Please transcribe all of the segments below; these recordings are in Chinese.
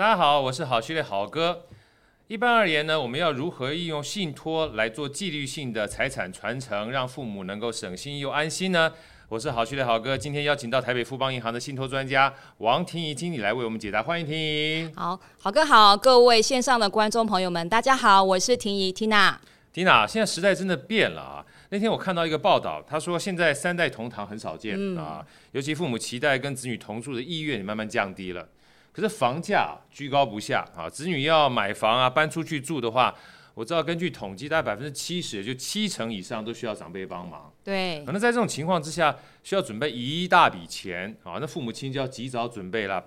大家好，我是好序列好哥。一般而言呢，我们要如何运用信托来做纪律性的财产传承，让父母能够省心又安心呢？我是好序列好哥，今天邀请到台北富邦银行的信托专家王婷怡经理来为我们解答，欢迎婷怡。好，好哥好，各位线上的观众朋友们，大家好，我是婷怡 Tina。Tina，现在时代真的变了啊！那天我看到一个报道，他说现在三代同堂很少见、嗯、啊，尤其父母期待跟子女同住的意愿也慢慢降低了。可是房价居高不下啊，子女要买房啊，搬出去住的话，我知道根据统计，大概百分之七十，也就七成以上都需要长辈帮忙。对，可能在这种情况之下，需要准备一大笔钱啊，那父母亲就要及早准备了。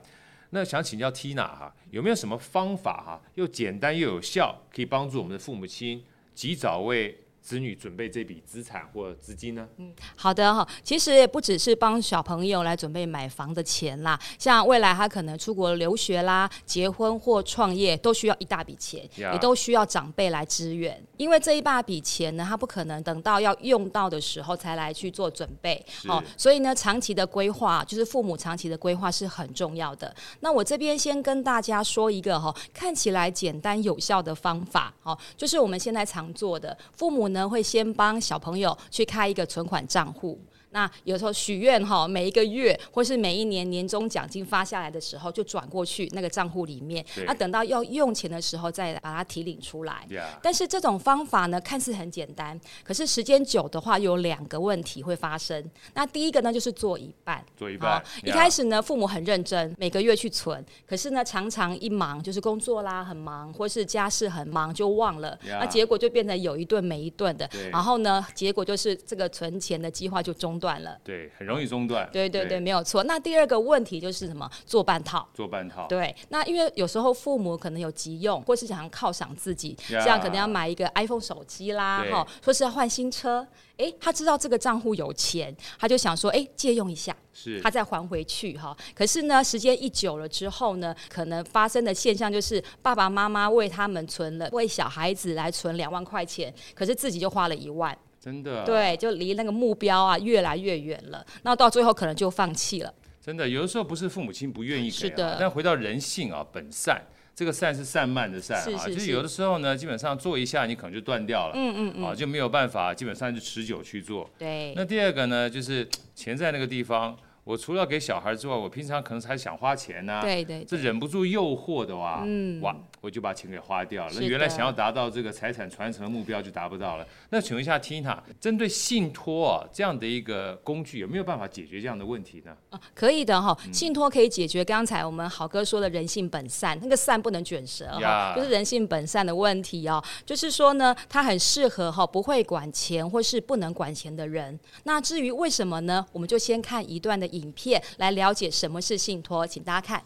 那想请教 Tina 哈，有没有什么方法哈，又简单又有效，可以帮助我们的父母亲及早为子女准备这笔资产或资金呢？嗯，好的哈，其实也不只是帮小朋友来准备买房的钱啦，像未来他可能出国留学啦、结婚或创业，都需要一大笔钱.也都需要长辈来支援。因为这一大笔钱呢，他不可能等到要用到的时候才来去做准备，哦，所以呢，长期的规划就是父母长期的规划是很重要的。那我这边先跟大家说一个哈，看起来简单有效的方法，哦，就是我们现在常做的，父母可能会先帮小朋友去开一个存款账户。那有时候许愿哈，每一个月或是每一年年终奖金发下来的时候，就转过去那个账户里面。那等到要用钱的时候，再把它提领出来。但是这种方法呢，看似很简单，可是时间久的话，有两个问题会发生。那第一个呢，就是做一半，做一半。一开始呢，父母很认真，每个月去存，可是呢，常常一忙就是工作啦，很忙，或是家事很忙，就忘了。那结果就变成有一顿没一顿的。然后呢，结果就是这个存钱的计划就中。断了，对，很容易中断。对对对，对没有错。那第二个问题就是什么？做半套，做半套。对，那因为有时候父母可能有急用，或是想要犒赏自己，这样可能要买一个 iPhone 手机啦，哈说，是要换新车。哎，他知道这个账户有钱，他就想说，哎，借用一下，是，他再还回去哈。可是呢，时间一久了之后呢，可能发生的现象就是，爸爸妈妈为他们存了，为小孩子来存两万块钱，可是自己就花了一万。真的、啊，对，就离那个目标啊越来越远了，那到最后可能就放弃了。真的，有的时候不是父母亲不愿意给、啊，是的。但回到人性啊，本善，这个善是散漫的善啊，是是是就是有的时候呢，基本上做一下你可能就断掉了，嗯嗯嗯，啊就没有办法，基本上就持久去做。对。那第二个呢，就是 钱在那个地方。我除了给小孩之外，我平常可能还想花钱呢、啊，对对，这忍不住诱惑的哇，嗯、哇，我就把钱给花掉了。那原来想要达到这个财产传承的目标就达不到了。那请问一下 Tina，针对信托啊这样的一个工具，有没有办法解决这样的问题呢？啊，可以的哈，信托可以解决刚才我们好哥说的人性本善，那个善不能卷舌哈，就是人性本善的问题哦。就是说呢，它很适合哈不会管钱或是不能管钱的人。那至于为什么呢？我们就先看一段的。影片来了解什么是信托，请大家看。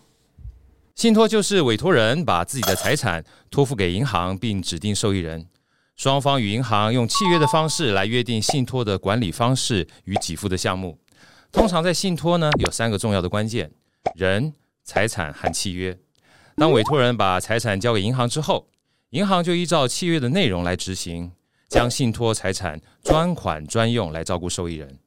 信托就是委托人把自己的财产托付给银行，并指定受益人，双方与银行用契约的方式来约定信托的管理方式与给付的项目。通常在信托呢，有三个重要的关键：人、财产和契约。当委托人把财产交给银行之后，银行就依照契约的内容来执行，将信托财产专款专用来照顾受益人。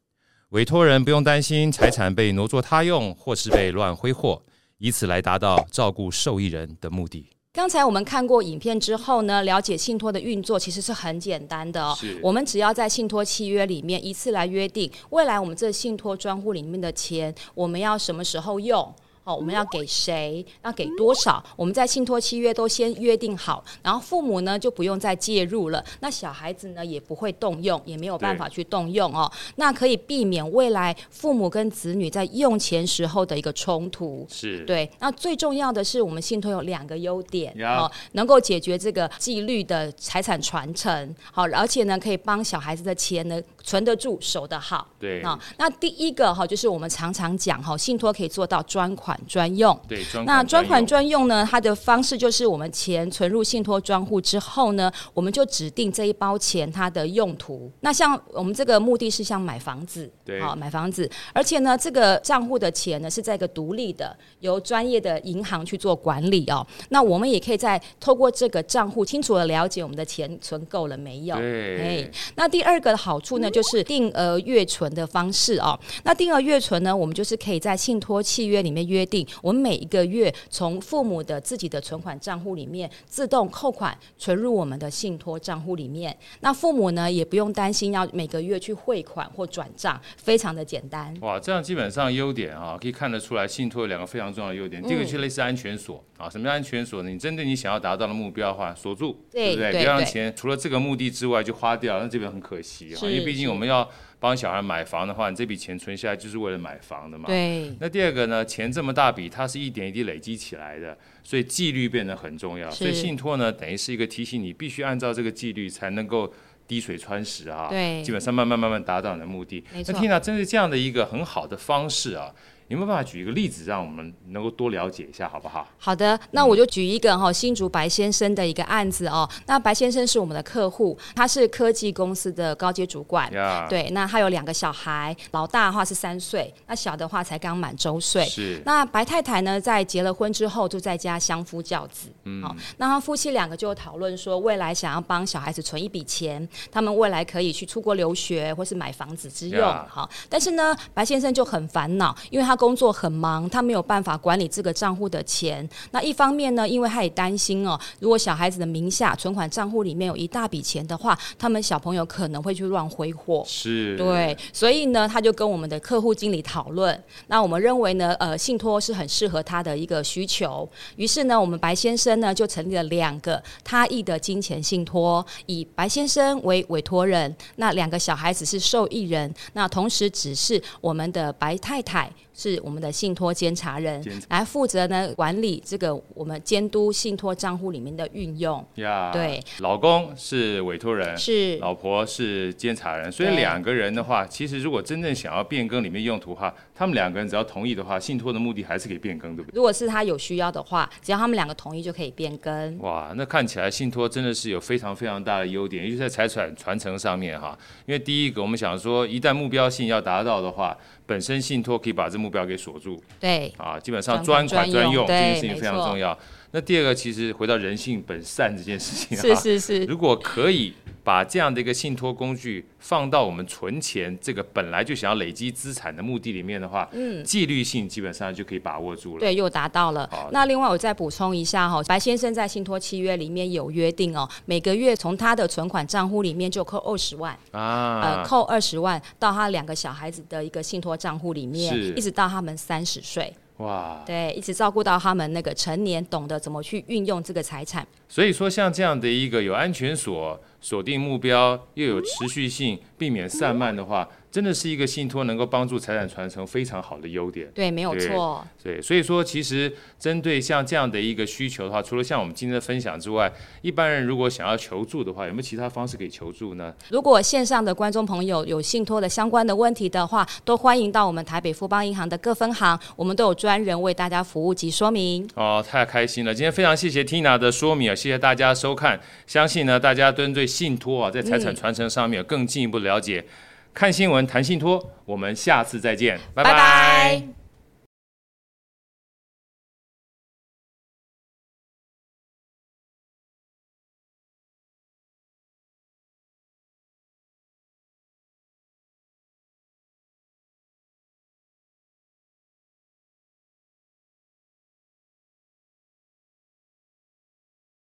委托人不用担心财产被挪作他用，或是被乱挥霍，以此来达到照顾受益人的目的。刚才我们看过影片之后呢，了解信托的运作其实是很简单的哦。我们只要在信托契约里面一次来约定，未来我们这信托专户里面的钱，我们要什么时候用。哦，我们要给谁？要给多少？我们在信托契约都先约定好，然后父母呢就不用再介入了。那小孩子呢也不会动用，也没有办法去动用哦。那可以避免未来父母跟子女在用钱时候的一个冲突。是对。那最重要的是，我们信托有两个优点哦，能够解决这个纪律的财产传承。好，而且呢可以帮小孩子的钱呢存得住、守得好。对。啊，那第一个哈就是我们常常讲哈，信托可以做到专款。专用，对，那专款专用呢？它的方式就是我们钱存入信托专户之后呢，我们就指定这一包钱它的用途。那像我们这个目的是像买房子，对，好买房子，而且呢，这个账户的钱呢是在一个独立的、由专业的银行去做管理哦。那我们也可以在透过这个账户清楚的了解我们的钱存够了没有？对。那第二个的好处呢，就是定额月存的方式哦。那定额月存呢，我们就是可以在信托契约里面约。约定，我们每一个月从父母的自己的存款账户里面自动扣款存入我们的信托账户里面。那父母呢也不用担心要每个月去汇款或转账，非常的简单。哇，这样基本上优点啊，可以看得出来，信托有两个非常重要的优点。第一个是类似安全锁、嗯、啊，什么叫安全锁呢？你针对你想要达到的目标的话，锁住，对，对不对？不要让钱除了这个目的之外就花掉，那这边很可惜啊，因为毕竟我们要。帮小孩买房的话，你这笔钱存下来就是为了买房的嘛。对。那第二个呢，钱这么大笔，它是一点一滴累积起来的，所以纪律变得很重要。所以信托呢，等于是一个提醒你，必须按照这个纪律才能够滴水穿石啊。对。基本上慢慢慢慢达到你的目的。那 Tina 针对这样的一个很好的方式啊。有没有办法举一个例子，让我们能够多了解一下，好不好？好的，那我就举一个哈新竹白先生的一个案子哦。那白先生是我们的客户，他是科技公司的高阶主管。对，那他有两个小孩，老大的话是三岁，那小的话才刚满周岁。是。那白太太呢，在结了婚之后，就在家相夫教子。嗯。好，那他夫妻两个就讨论说，未来想要帮小孩子存一笔钱，他们未来可以去出国留学或是买房子之用。好，但是呢，白先生就很烦恼，因为他工作很忙，他没有办法管理这个账户的钱。那一方面呢，因为他也担心哦，如果小孩子的名下存款账户里面有一大笔钱的话，他们小朋友可能会去乱挥霍。是，对，所以呢，他就跟我们的客户经理讨论。那我们认为呢，呃，信托是很适合他的一个需求。于是呢，我们白先生呢就成立了两个他意的金钱信托，以白先生为委托人，那两个小孩子是受益人，那同时只是我们的白太太。是我们的信托监察人来负责呢，管理这个我们监督信托账户里面的运用。呀，对，老公是委托人，是老婆是监察人，所以两个人的话，其实如果真正想要变更里面用途的话，他们两个人只要同意的话，信托的目的还是可以变更，对不对？如果是他有需要的话，只要他们两个同意就可以变更。哇，那看起来信托真的是有非常非常大的优点，尤其在财产传承上面哈。因为第一个，我们想说，一旦目标性要达到的话。本身信托可以把这目标给锁住，对。啊，基本上专款专用这件事情非常重要。对那第二个，其实回到人性本善这件事情，是是是，如果可以。把这样的一个信托工具放到我们存钱这个本来就想要累积资产的目的里面的话，嗯，纪律性基本上就可以把握住了。对，又达到了。那另外我再补充一下哈，白先生在信托契约里面有约定哦，每个月从他的存款账户里面就扣二十万啊，呃，扣二十万到他两个小孩子的一个信托账户里面，是一直到他们三十岁。哇，对，一直照顾到他们那个成年，懂得怎么去运用这个财产。所以说，像这样的一个有安全锁、锁定目标又有持续性，避免散漫的话。真的是一个信托能够帮助财产传承非常好的优点。对，没有错。对，所以说其实针对像这样的一个需求的话，除了像我们今天的分享之外，一般人如果想要求助的话，有没有其他方式可以求助呢？如果线上的观众朋友有信托的相关的问题的话，都欢迎到我们台北富邦银行的各分行，我们都有专人为大家服务及说明。哦，太开心了！今天非常谢谢 Tina 的说明啊，谢谢大家收看。相信呢，大家针对信托啊，在财产传承上面有更进一步了解。看新闻谈信托，我们下次再见，拜拜。拜拜。